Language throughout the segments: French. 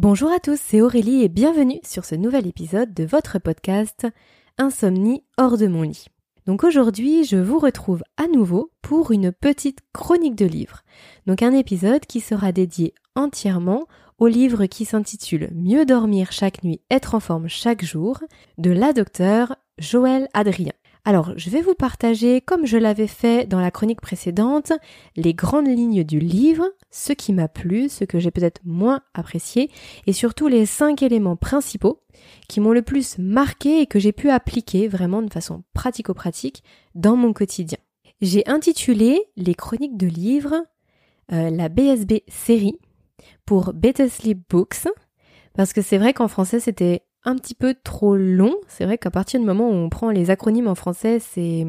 Bonjour à tous, c'est Aurélie et bienvenue sur ce nouvel épisode de votre podcast Insomnie hors de mon lit. Donc aujourd'hui, je vous retrouve à nouveau pour une petite chronique de livres. Donc un épisode qui sera dédié entièrement au livre qui s'intitule Mieux dormir chaque nuit, être en forme chaque jour de la docteure Joël Adrien. Alors, je vais vous partager, comme je l'avais fait dans la chronique précédente, les grandes lignes du livre, ce qui m'a plu, ce que j'ai peut-être moins apprécié, et surtout les cinq éléments principaux qui m'ont le plus marqué et que j'ai pu appliquer vraiment de façon pratico-pratique dans mon quotidien. J'ai intitulé les chroniques de livres euh, la BSB série pour Better Sleep Books, parce que c'est vrai qu'en français c'était un petit peu trop long. C'est vrai qu'à partir du moment où on prend les acronymes en français, c'est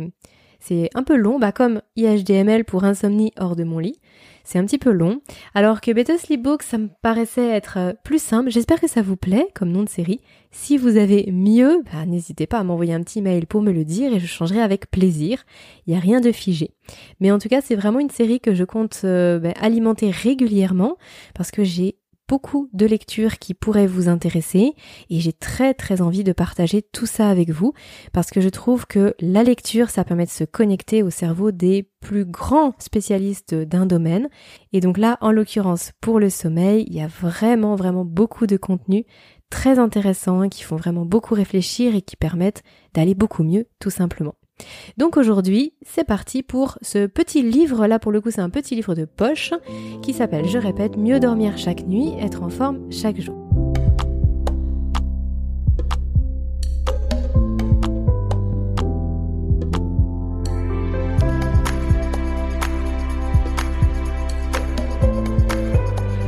c'est un peu long, bah comme IHDML pour insomnie hors de mon lit. C'est un petit peu long. Alors que Better Sleep Book, ça me paraissait être euh, plus simple. J'espère que ça vous plaît comme nom de série. Si vous avez mieux, bah, n'hésitez pas à m'envoyer un petit mail pour me le dire et je changerai avec plaisir. Il n'y a rien de figé. Mais en tout cas, c'est vraiment une série que je compte euh, bah, alimenter régulièrement parce que j'ai beaucoup de lectures qui pourraient vous intéresser et j'ai très très envie de partager tout ça avec vous parce que je trouve que la lecture ça permet de se connecter au cerveau des plus grands spécialistes d'un domaine et donc là en l'occurrence pour le sommeil il y a vraiment vraiment beaucoup de contenus très intéressants qui font vraiment beaucoup réfléchir et qui permettent d'aller beaucoup mieux tout simplement. Donc aujourd'hui, c'est parti pour ce petit livre, là pour le coup c'est un petit livre de poche, qui s'appelle, je répète, Mieux dormir chaque nuit, être en forme chaque jour.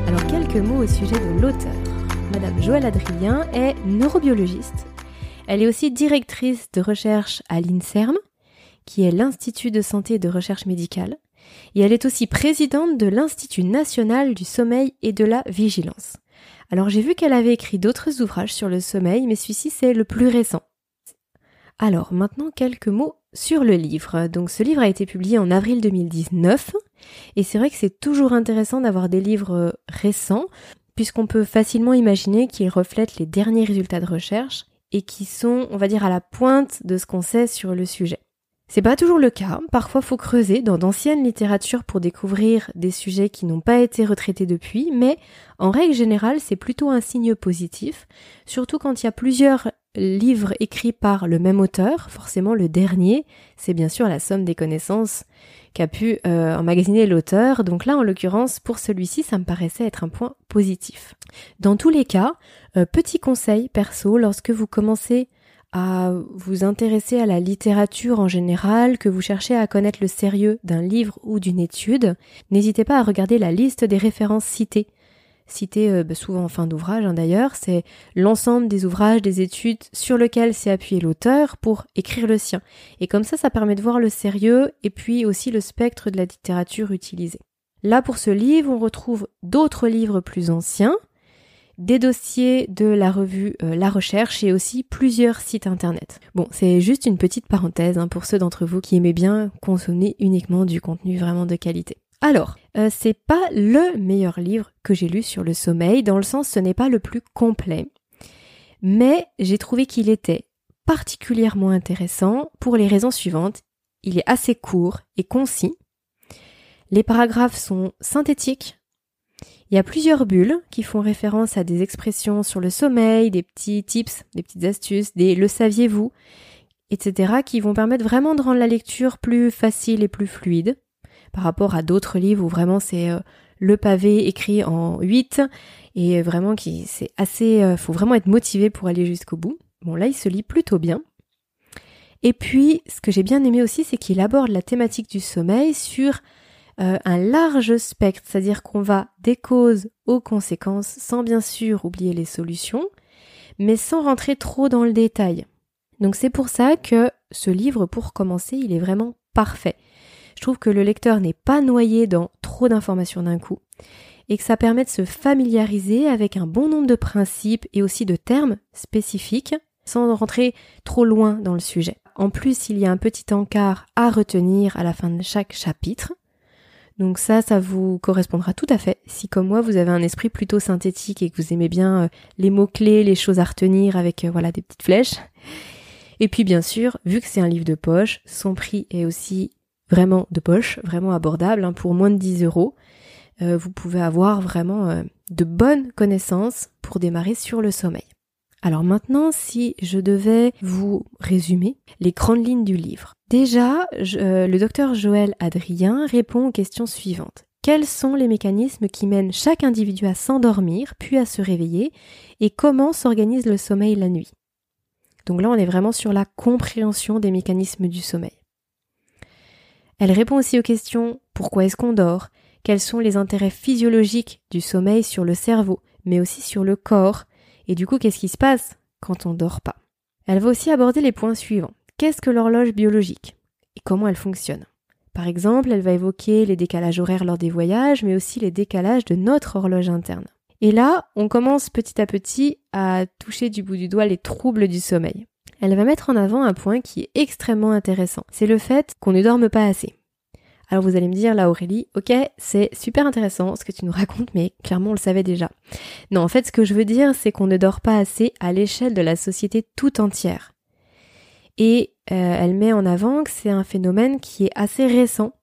Alors quelques mots au sujet de l'auteur. Madame Joëlle Adrien est neurobiologiste elle est aussi directrice de recherche à l'INSERM, qui est l'Institut de santé et de recherche médicale, et elle est aussi présidente de l'Institut national du sommeil et de la vigilance. Alors j'ai vu qu'elle avait écrit d'autres ouvrages sur le sommeil, mais celui-ci c'est le plus récent. Alors maintenant quelques mots sur le livre. Donc ce livre a été publié en avril 2019 et c'est vrai que c'est toujours intéressant d'avoir des livres récents puisqu'on peut facilement imaginer qu'ils reflètent les derniers résultats de recherche et qui sont, on va dire, à la pointe de ce qu'on sait sur le sujet. C'est pas toujours le cas. Parfois, faut creuser dans d'anciennes littératures pour découvrir des sujets qui n'ont pas été retraités depuis, mais en règle générale, c'est plutôt un signe positif, surtout quand il y a plusieurs livres écrits par le même auteur. Forcément, le dernier, c'est bien sûr la somme des connaissances qu'a pu euh, emmagasiner l'auteur. Donc là, en l'occurrence, pour celui-ci, ça me paraissait être un point positif. Dans tous les cas, euh, petit conseil perso, lorsque vous commencez à vous intéresser à la littérature en général, que vous cherchez à connaître le sérieux d'un livre ou d'une étude, n'hésitez pas à regarder la liste des références citées. Citées euh, bah, souvent en fin d'ouvrage hein, d'ailleurs, c'est l'ensemble des ouvrages, des études sur lesquels s'est appuyé l'auteur pour écrire le sien. Et comme ça, ça permet de voir le sérieux et puis aussi le spectre de la littérature utilisée. Là, pour ce livre, on retrouve d'autres livres plus anciens, des dossiers de la revue euh, La Recherche et aussi plusieurs sites internet. Bon, c'est juste une petite parenthèse hein, pour ceux d'entre vous qui aimez bien consommer uniquement du contenu vraiment de qualité. Alors, euh, c'est pas le meilleur livre que j'ai lu sur le sommeil, dans le sens ce n'est pas le plus complet, mais j'ai trouvé qu'il était particulièrement intéressant pour les raisons suivantes. Il est assez court et concis. Les paragraphes sont synthétiques, il y a plusieurs bulles qui font référence à des expressions sur le sommeil, des petits tips, des petites astuces, des le saviez-vous, etc. qui vont permettre vraiment de rendre la lecture plus facile et plus fluide par rapport à d'autres livres où vraiment c'est euh, le pavé écrit en 8 et vraiment qui c'est assez euh, faut vraiment être motivé pour aller jusqu'au bout. Bon là il se lit plutôt bien. Et puis ce que j'ai bien aimé aussi c'est qu'il aborde la thématique du sommeil sur euh, un large spectre, c'est-à-dire qu'on va des causes aux conséquences sans bien sûr oublier les solutions, mais sans rentrer trop dans le détail. Donc c'est pour ça que ce livre, pour commencer, il est vraiment parfait. Je trouve que le lecteur n'est pas noyé dans trop d'informations d'un coup et que ça permet de se familiariser avec un bon nombre de principes et aussi de termes spécifiques sans rentrer trop loin dans le sujet. En plus, il y a un petit encart à retenir à la fin de chaque chapitre Donc ça, ça vous correspondra tout à fait si comme moi vous avez un esprit plutôt synthétique et que vous aimez bien euh, les mots-clés, les choses à retenir avec euh, voilà des petites flèches. Et puis bien sûr, vu que c'est un livre de poche, son prix est aussi vraiment de poche, vraiment abordable, hein, pour moins de 10 euros. Euh, vous pouvez avoir vraiment de bonnes connaissances pour démarrer sur le sommeil. Alors maintenant, si je devais vous résumer les grandes lignes du livre. Déjà, euh, le docteur Joël Adrien répond aux questions suivantes. Quels sont les mécanismes qui mènent chaque individu à s'endormir, puis à se réveiller, et comment s'organise le sommeil la nuit? Donc là, on est vraiment sur la compréhension des mécanismes du sommeil. Elle répond aussi aux questions pourquoi est-ce qu'on dort? Quels sont les intérêts physiologiques du sommeil sur le cerveau, mais aussi sur le corps? Et du coup, qu'est-ce qui se passe quand on dort pas? Elle va aussi aborder les points suivants. Qu'est-ce que l'horloge biologique? Et comment elle fonctionne? Par exemple, elle va évoquer les décalages horaires lors des voyages, mais aussi les décalages de notre horloge interne. Et là, on commence petit à petit à toucher du bout du doigt les troubles du sommeil. Elle va mettre en avant un point qui est extrêmement intéressant. C'est le fait qu'on ne dorme pas assez. Alors vous allez me dire là Aurélie, ok, c'est super intéressant ce que tu nous racontes, mais clairement on le savait déjà. Non, en fait ce que je veux dire c'est qu'on ne dort pas assez à l'échelle de la société tout entière. Et euh, elle met en avant que c'est un phénomène qui est assez récent.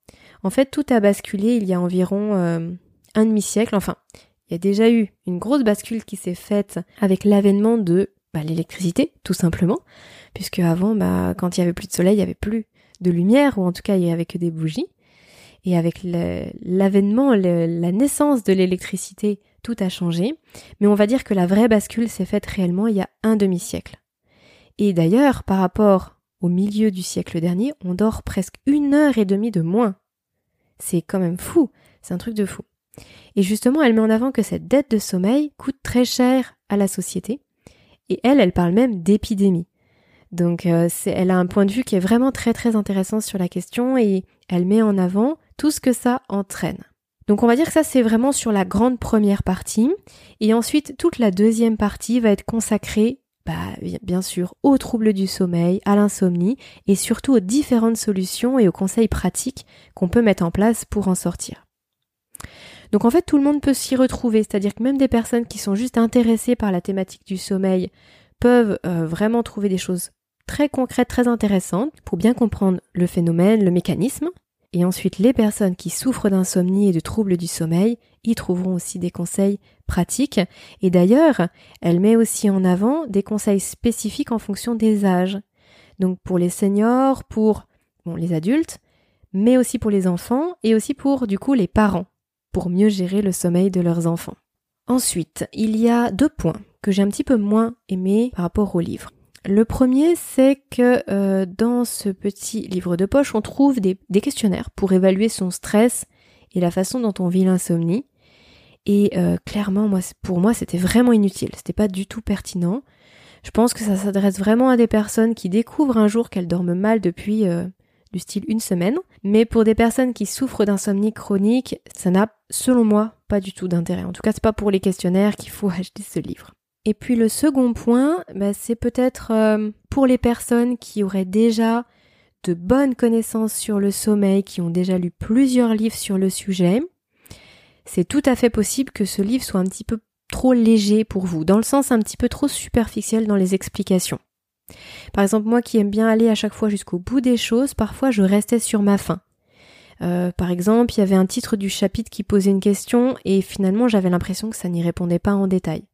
En fait tout a basculé il y a environ euh, un demi-siècle, enfin il y a déjà eu une grosse bascule qui s'est faite avec l'avènement de bah, l'électricité, tout simplement, puisque avant, bah, quand il y avait plus de soleil, il y avait plus de lumière, ou en tout cas il y avait que des bougies. Et avec l'avènement, la naissance de l'électricité, tout a changé. Mais on va dire que la vraie bascule s'est faite réellement il y a un demi-siècle. Et d'ailleurs, par rapport au milieu du siècle dernier, on dort presque une heure et demie de moins. C'est quand même fou. C'est un truc de fou. Et justement, elle met en avant que cette dette de sommeil coûte très cher à la société. Et elle, elle parle même d'épidémie. Donc, euh, elle a un point de vue qui est vraiment très très intéressant sur la question et elle met en avant tout ce que ça entraîne. Donc on va dire que ça c'est vraiment sur la grande première partie et ensuite toute la deuxième partie va être consacrée bah, bien sûr aux troubles du sommeil, à l'insomnie et surtout aux différentes solutions et aux conseils pratiques qu'on peut mettre en place pour en sortir. Donc en fait tout le monde peut s'y retrouver, c'est-à-dire que même des personnes qui sont juste intéressées par la thématique du sommeil peuvent euh, vraiment trouver des choses très concrètes, très intéressantes pour bien comprendre le phénomène, le mécanisme, et ensuite, les personnes qui souffrent d'insomnie et de troubles du sommeil y trouveront aussi des conseils pratiques. Et d'ailleurs, elle met aussi en avant des conseils spécifiques en fonction des âges. Donc pour les seniors, pour les adultes, mais aussi pour les enfants et aussi pour du coup les parents, pour mieux gérer le sommeil de leurs enfants. Ensuite, il y a deux points que j'ai un petit peu moins aimés par rapport au livre. Le premier, c'est que euh, dans ce petit livre de poche, on trouve des, questionnaires pour évaluer son stress et la façon dont on vit l'insomnie. Et euh, clairement, pour moi, c'était vraiment inutile. C'était pas du tout pertinent. Je pense que ça s'adresse vraiment à des personnes qui découvrent un jour qu'elles dorment mal depuis euh, du style une semaine. Mais pour des personnes qui souffrent d'insomnie chronique, ça n'a, selon moi, pas du tout d'intérêt. En tout cas, c'est pas pour les questionnaires qu'il faut acheter ce livre. Et puis le second point, bah, c'est peut-être euh, pour les personnes qui auraient déjà de bonnes connaissances sur le sommeil, qui ont déjà lu plusieurs livres sur le sujet. C'est tout à fait possible que ce livre soit un petit peu trop léger pour vous, dans le sens un petit peu trop superficiel dans les explications. Par exemple, moi qui aime bien aller à chaque fois jusqu'au bout des choses, parfois je restais sur ma faim. Euh, par exemple, il y avait un titre du chapitre qui posait une question et finalement j'avais l'impression que ça n'y répondait pas en détail.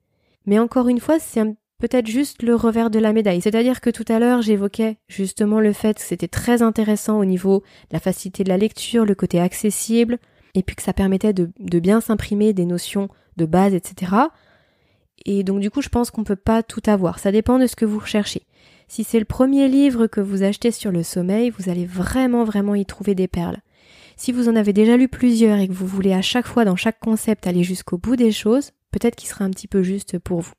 Mais encore une fois, c'est peut-être juste le revers de la médaille. C'est-à-dire que tout à l'heure, j'évoquais justement le fait que c'était très intéressant au niveau de la facilité de la lecture, le côté accessible, et puis que ça permettait de, bien s'imprimer des notions de base, etc. Et donc du coup, je pense qu'on peut pas tout avoir. Ça dépend de ce que vous recherchez. Si c'est le premier livre que vous achetez sur le sommeil, vous allez vraiment vraiment y trouver des perles. Si vous en avez déjà lu plusieurs et que vous voulez à chaque fois dans chaque concept aller jusqu'au bout des choses, peut-être qu'il sera un petit peu juste pour vous.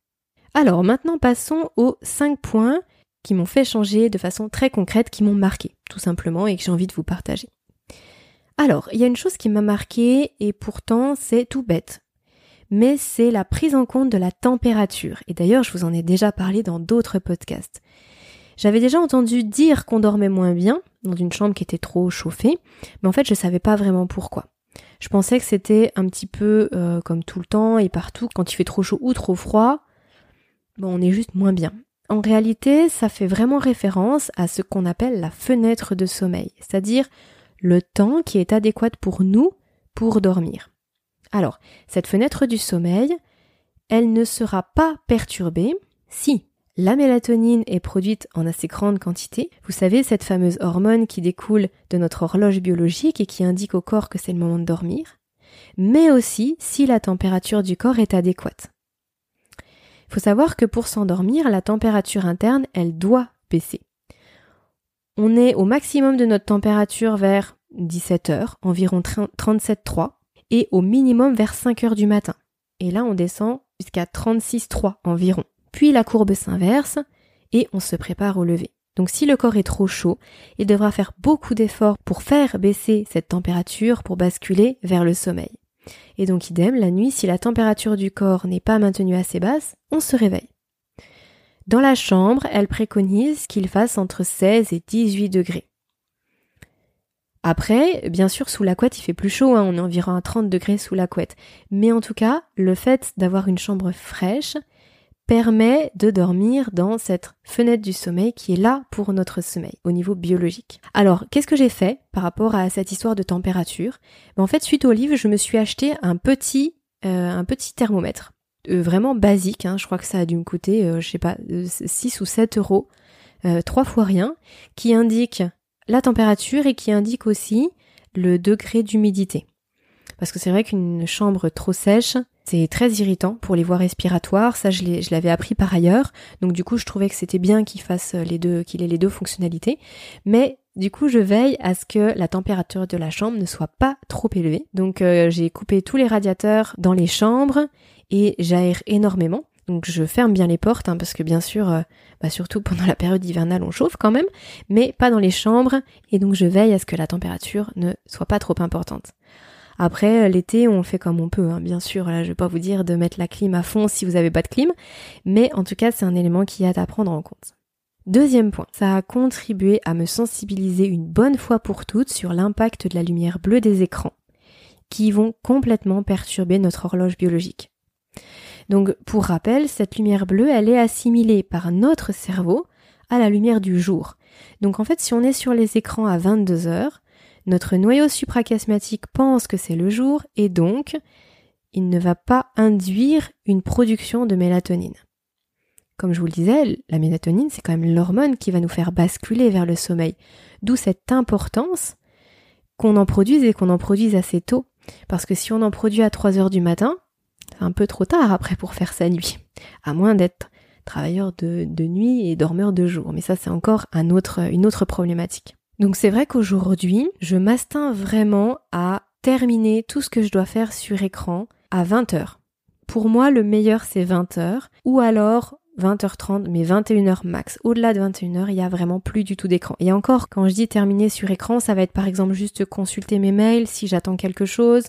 Alors maintenant passons aux 5 points qui m'ont fait changer de façon très concrète, qui m'ont marqué, tout simplement, et que j'ai envie de vous partager. Alors, il y a une chose qui m'a marqué, et pourtant c'est tout bête. Mais c'est la prise en compte de la température. Et d'ailleurs, je vous en ai déjà parlé dans d'autres podcasts. J'avais déjà entendu dire qu'on dormait moins bien dans une chambre qui était trop chauffée, mais en fait, je savais pas vraiment pourquoi. Je pensais que c'était un petit peu euh, comme tout le temps et partout, quand il fait trop chaud ou trop froid, bon, on est juste moins bien. En réalité, ça fait vraiment référence à ce qu'on appelle la fenêtre de sommeil, c'est-à-dire le temps qui est adéquat pour nous pour dormir. Alors, cette fenêtre du sommeil, elle ne sera pas perturbée si la mélatonine est produite en assez grande quantité. Vous savez, cette fameuse hormone qui découle de notre horloge biologique et qui indique au corps que c'est le moment de dormir, mais aussi si la température du corps est adéquate. Il faut savoir que pour s'endormir, la température interne, elle doit baisser. On est au maximum de notre température vers 17 heures, environ 37,3, et au minimum vers 5 heures du matin. Et là, on descend jusqu'à 36,3 environ. Puis la courbe s'inverse et on se prépare au lever. Donc si le corps est trop chaud, il devra faire beaucoup d'efforts pour faire baisser cette température pour basculer vers le sommeil. Et donc idem, la nuit, si la température du corps n'est pas maintenue assez basse, on se réveille. Dans la chambre, elle préconise qu'il fasse entre 16 et 18 degrés. Après, bien sûr, sous la couette, il fait plus chaud, hein, on est environ à 30 degrés sous la couette. Mais en tout cas, le fait d'avoir une chambre fraîche permet de dormir dans cette fenêtre du sommeil qui est là pour notre sommeil au niveau biologique. Alors, qu'est-ce que j'ai fait par rapport à cette histoire de température? Ben, En fait, suite au livre, je me suis acheté un petit, euh, un petit thermomètre, euh, vraiment basique. Hein, je crois que ça a dû me coûter, euh, je sais pas, 6 ou 7 euros, trois fois rien, qui indique la température et qui indique aussi le degré d'humidité. Parce que c'est vrai qu'une chambre trop sèche, c'est très irritant pour les voies respiratoires, ça je l'avais appris par ailleurs, donc du coup je trouvais que c'était bien qu'il fasse les deux, qu'il ait les deux fonctionnalités, mais du coup je veille à ce que la température de la chambre ne soit pas trop élevée. Donc euh, j'ai coupé tous les radiateurs dans les chambres et j'aère énormément. Donc je ferme bien les portes hein, parce que bien sûr, euh, bah, surtout pendant la période hivernale, on chauffe quand même, mais pas dans les chambres et donc je veille à ce que la température ne soit pas trop importante. Après, l'été, on fait comme on peut, hein. bien sûr. Là, je vais pas vous dire de mettre la clim à fond si vous n'avez pas de clim, mais en tout cas, c'est un élément qui est à prendre en compte. Deuxième point, ça a contribué à me sensibiliser une bonne fois pour toutes sur l'impact de la lumière bleue des écrans, qui vont complètement perturber notre horloge biologique. Donc, pour rappel, cette lumière bleue, elle est assimilée par notre cerveau à la lumière du jour. Donc, en fait, si on est sur les écrans à 22 heures, notre noyau suprachiasmatique pense que c'est le jour et donc il ne va pas induire une production de mélatonine. Comme je vous le disais, la mélatonine, c'est quand même l'hormone qui va nous faire basculer vers le sommeil. D'où cette importance qu'on en produise et qu'on en produise assez tôt. Parce que si on en produit à 3 heures du matin, c'est un peu trop tard après pour faire sa nuit. À moins d'être travailleur de, nuit et dormeur de jour. Mais ça, c'est encore une autre problématique. Donc c'est vrai qu'aujourd'hui, je m'astins vraiment à terminer tout ce que je dois faire sur écran à 20h. Pour moi, le meilleur c'est 20h ou alors 20h30 mais 21h max. Au-delà de 21h, il y a vraiment plus du tout d'écran. Et encore, quand je dis terminer sur écran, ça va être par exemple juste consulter mes mails si j'attends quelque chose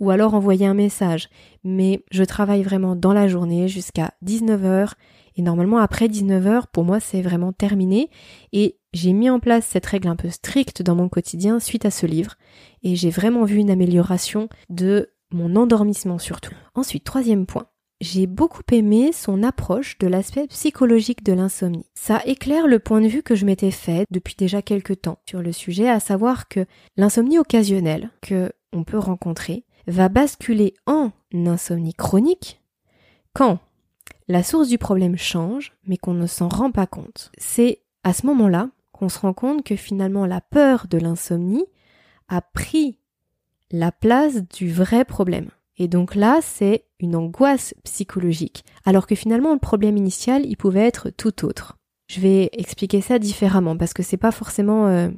ou alors envoyer un message. Mais je travaille vraiment dans la journée jusqu'à 19h et normalement après 19h, pour moi, c'est vraiment terminé et j'ai mis en place cette règle un peu stricte dans mon quotidien suite à ce livre et j'ai vraiment vu une amélioration de mon endormissement surtout. Ensuite, troisième point. J'ai beaucoup aimé son approche de l'aspect psychologique de l'insomnie. Ça éclaire le point de vue que je m'étais fait depuis déjà quelques temps sur le sujet, à savoir que l'insomnie occasionnelle que on peut rencontrer va basculer en insomnie chronique quand la source du problème change, mais qu'on ne s'en rend pas compte. C'est à ce moment-là qu'on se rend compte que finalement la peur de l'insomnie a pris la place du vrai problème. Et donc là, c'est une angoisse psychologique, alors que finalement le problème initial, il pouvait être tout autre. Je vais expliquer ça différemment parce que c'est pas forcément euh,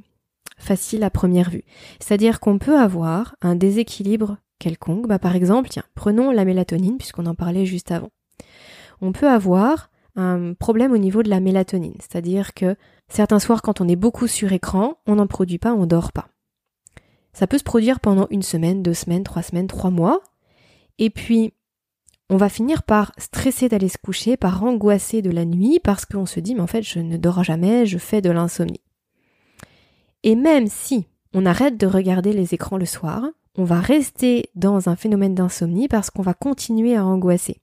facile à première vue. C'est-à-dire qu'on peut avoir un déséquilibre quelconque. Bah, par exemple, tiens, prenons la mélatonine puisqu'on en parlait juste avant. On peut avoir un problème au niveau de la mélatonine, c'est-à-dire que certains soirs quand on est beaucoup sur écran, on n'en produit pas, on dort pas. Ça peut se produire pendant une semaine, deux semaines, trois semaines, trois mois, et puis on va finir par stresser d'aller se coucher, par angoisser de la nuit parce qu'on se dit mais en fait je ne dors jamais, je fais de l'insomnie. Et même si on arrête de regarder les écrans le soir, on va rester dans un phénomène d'insomnie parce qu'on va continuer à angoisser.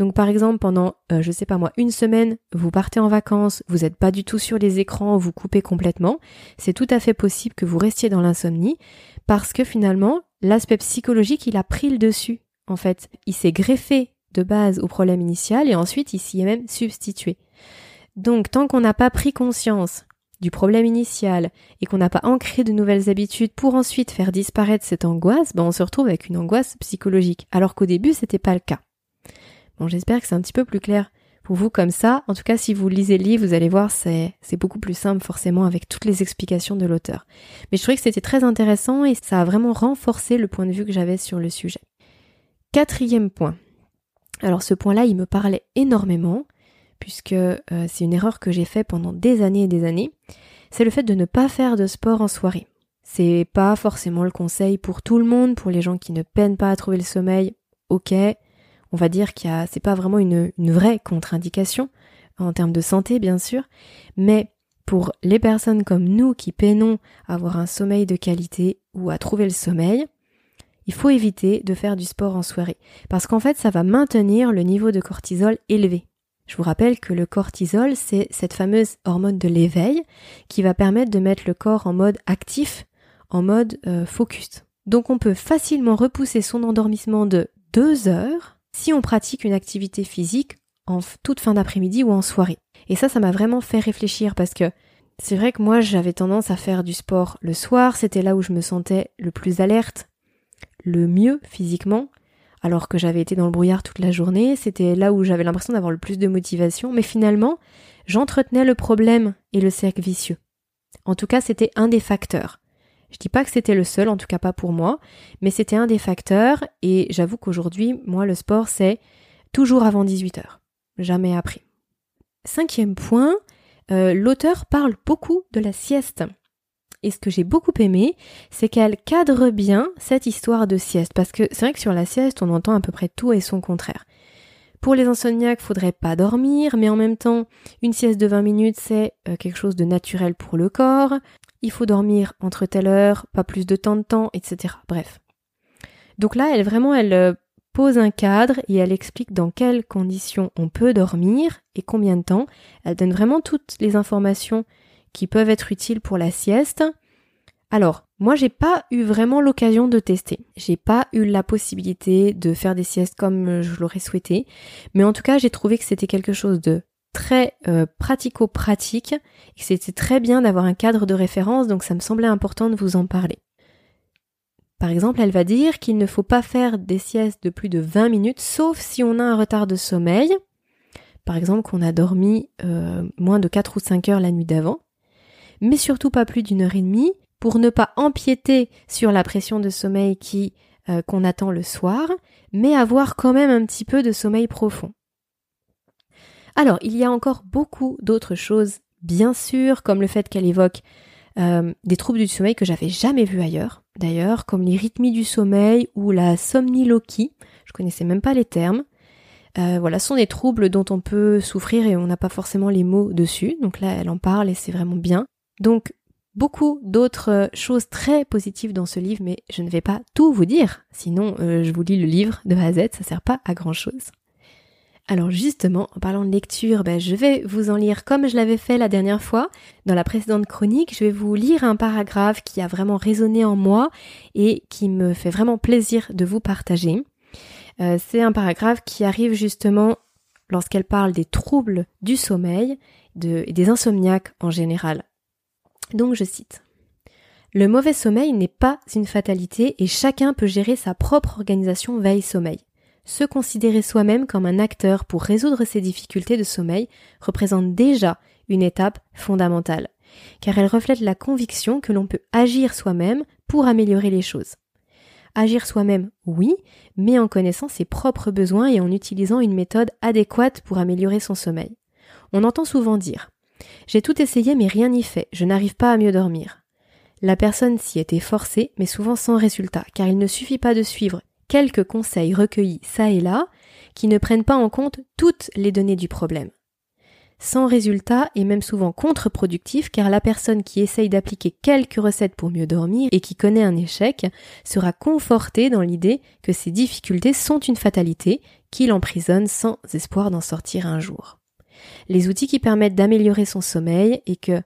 Donc par exemple pendant, euh, je sais pas moi, une semaine, vous partez en vacances, vous n'êtes pas du tout sur les écrans, vous coupez complètement, c'est tout à fait possible que vous restiez dans l'insomnie parce que finalement l'aspect psychologique il a pris le dessus en fait, il s'est greffé de base au problème initial et ensuite il s'y est même substitué. Donc tant qu'on n'a pas pris conscience du problème initial et qu'on n'a pas ancré de nouvelles habitudes pour ensuite faire disparaître cette angoisse, ben on se retrouve avec une angoisse psychologique. Alors qu'au début, c'était pas le cas. J'espère que c'est un petit peu plus clair pour vous comme ça. En tout cas, si vous lisez le livre, vous allez voir, c'est, c'est beaucoup plus simple forcément avec toutes les explications de l'auteur. Mais je trouvais que c'était très intéressant et ça a vraiment renforcé le point de vue que j'avais sur le sujet. Quatrième point. Alors ce point-là, il me parlait énormément puisque euh, c'est une erreur que j'ai fait pendant des années et des années, c'est le fait de ne pas faire de sport en soirée. C'est pas forcément le conseil pour tout le monde, pour les gens qui ne peinent pas à trouver le sommeil. Ok, on va dire qu'il a, c'est pas vraiment une, une vraie contre-indication en termes de santé, bien sûr, mais pour les personnes comme nous qui peinons à avoir un sommeil de qualité ou à trouver le sommeil, il faut éviter de faire du sport en soirée parce qu'en fait ça va maintenir le niveau de cortisol élevé. Je vous rappelle que le cortisol, c'est cette fameuse hormone de l'éveil qui va permettre de mettre le corps en mode actif, en mode euh, focus. Donc on peut facilement repousser son endormissement de deux heures si on pratique une activité physique en toute fin d'après-midi ou en soirée. Et ça, ça m'a vraiment fait réfléchir parce que c'est vrai que moi j'avais tendance à faire du sport le soir, c'était là où je me sentais le plus alerte, le mieux physiquement, alors que j'avais été dans le brouillard toute la journée, c'était là où j'avais l'impression d'avoir le plus de motivation, mais finalement, j'entretenais le problème et le cercle vicieux. En tout cas, c'était un des facteurs. Je dis pas que c'était le seul, en tout cas pas pour moi, mais c'était un des facteurs, et j'avoue qu'aujourd'hui, moi, le sport, c'est toujours avant 18 heures. Jamais après. Cinquième point, euh, l'auteur parle beaucoup de la sieste. Et ce que j'ai beaucoup aimé, c'est qu'elle cadre bien cette histoire de sieste. Parce que c'est vrai que sur la sieste, on entend à peu près tout et son contraire. Pour les insomniaques, faudrait pas dormir, mais en même temps, une sieste de 20 minutes, c'est euh, quelque chose de naturel pour le corps. Il faut dormir entre telle heure, pas plus de temps de temps, etc. Bref. Donc là, elle vraiment, elle euh, pose un cadre et elle explique dans quelles conditions on peut dormir et combien de temps. Elle donne vraiment toutes les informations qui peuvent être utiles pour la sieste. Alors, moi j'ai pas eu vraiment l'occasion de tester. J'ai pas eu la possibilité de faire des siestes comme je l'aurais souhaité, mais en tout cas, j'ai trouvé que c'était quelque chose de très euh, pratico-pratique et c'était très bien d'avoir un cadre de référence, donc ça me semblait important de vous en parler. Par exemple, elle va dire qu'il ne faut pas faire des siestes de plus de 20 minutes, sauf si on a un retard de sommeil. Par exemple, qu'on a dormi euh, moins de 4 ou 5 heures la nuit d'avant mais surtout pas plus d'une heure et demie, pour ne pas empiéter sur la pression de sommeil euh, qu'on attend le soir, mais avoir quand même un petit peu de sommeil profond. Alors, il y a encore beaucoup d'autres choses, bien sûr, comme le fait qu'elle évoque euh, des troubles du sommeil que j'avais jamais vus ailleurs, d'ailleurs, comme les rythmies du sommeil ou la somniloquie. Je connaissais même pas les termes. Euh, voilà, ce sont des troubles dont on peut souffrir et on n'a pas forcément les mots dessus. Donc là, elle en parle et c'est vraiment bien. Donc, beaucoup d'autres choses très positives dans ce livre, mais je ne vais pas tout vous dire, sinon euh, je vous lis le livre de A à Z, ça sert pas à grand chose. Alors justement, en parlant de lecture, ben, je vais vous en lire comme je l'avais fait la dernière fois. Dans la précédente chronique, je vais vous lire un paragraphe qui a vraiment résonné en moi et qui me fait vraiment plaisir de vous partager. Euh, c'est un paragraphe qui arrive justement lorsqu'elle parle des troubles du sommeil et des insomniaques en général. Donc je cite. Le mauvais sommeil n'est pas une fatalité et chacun peut gérer sa propre organisation veille-sommeil. Se considérer soi-même comme un acteur pour résoudre ses difficultés de sommeil représente déjà une étape fondamentale, car elle reflète la conviction que l'on peut agir soi-même pour améliorer les choses. Agir soi-même, oui, mais en connaissant ses propres besoins et en utilisant une méthode adéquate pour améliorer son sommeil. On entend souvent dire j'ai tout essayé mais rien n'y fait, je n'arrive pas à mieux dormir. La personne s'y était forcée, mais souvent sans résultat, car il ne suffit pas de suivre quelques conseils recueillis ça et là, qui ne prennent pas en compte toutes les données du problème. sans résultat et même souvent contre-productif car la personne qui essaye d'appliquer quelques recettes pour mieux dormir et qui connaît un échec sera confortée dans l'idée que ces difficultés sont une fatalité qui l'emprisonne sans espoir d'en sortir un jour. Les outils qui permettent d'améliorer son sommeil et que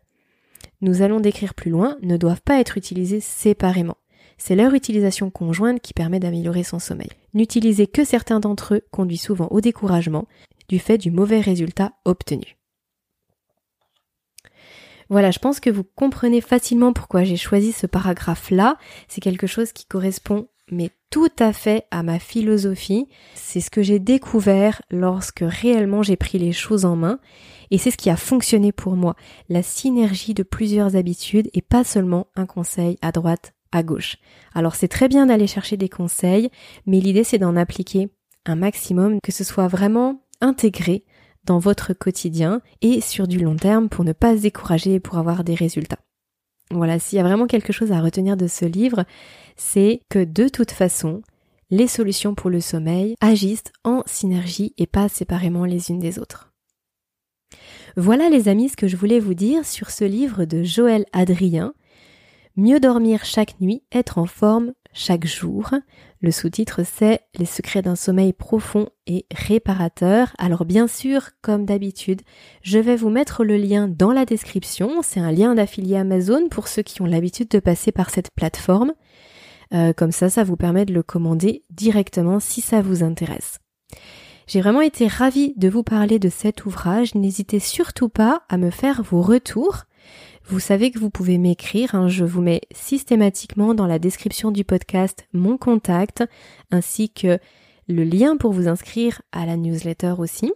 nous allons décrire plus loin ne doivent pas être utilisés séparément. C'est leur utilisation conjointe qui permet d'améliorer son sommeil. N'utiliser que certains d'entre eux conduit souvent au découragement du fait du mauvais résultat obtenu. Voilà, je pense que vous comprenez facilement pourquoi j'ai choisi ce paragraphe-là. C'est quelque chose qui correspond mais tout à fait à ma philosophie. C'est ce que j'ai découvert lorsque réellement j'ai pris les choses en main et c'est ce qui a fonctionné pour moi. La synergie de plusieurs habitudes et pas seulement un conseil à droite, gauche. Alors c'est très bien d'aller chercher des conseils, mais l'idée c'est d'en appliquer un maximum, que ce soit vraiment intégré dans votre quotidien et sur du long terme pour ne pas se décourager et pour avoir des résultats. Voilà, s'il y a vraiment quelque chose à retenir de ce livre, c'est que de toute façon, les solutions pour le sommeil agissent en synergie et pas séparément les unes des autres. Voilà les amis ce que je voulais vous dire sur ce livre de Joël Adrien, Mieux dormir chaque nuit, être en forme chaque jour. Le sous-titre c'est Les secrets d'un sommeil profond et réparateur. Alors bien sûr, comme d'habitude, je vais vous mettre le lien dans la description. C'est un lien d'affilié Amazon pour ceux qui ont l'habitude de passer par cette plateforme. Euh, comme ça, ça vous permet de le commander directement si ça vous intéresse. J'ai vraiment été ravie de vous parler de cet ouvrage. N'hésitez surtout pas à me faire vos retours. Vous savez que vous pouvez m'écrire, hein. je vous mets systématiquement dans la description du podcast mon contact ainsi que le lien pour vous inscrire à la newsletter aussi.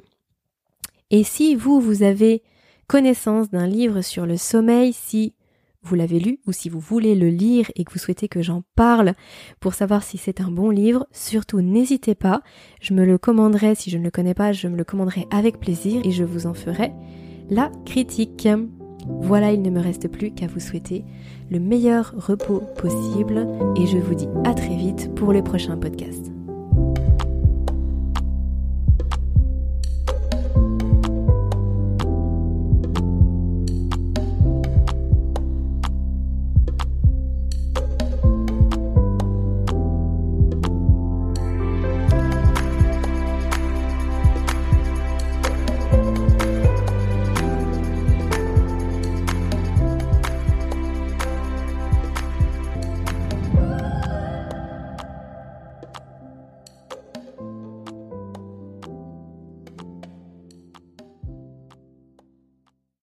Et si vous, vous avez connaissance d'un livre sur le sommeil, si vous l'avez lu ou si vous voulez le lire et que vous souhaitez que j'en parle pour savoir si c'est un bon livre, surtout n'hésitez pas, je me le commanderai, si je ne le connais pas, je me le commanderai avec plaisir et je vous en ferai la critique. Voilà, il ne me reste plus qu'à vous souhaiter le meilleur repos possible et je vous dis à très vite pour le prochain podcast.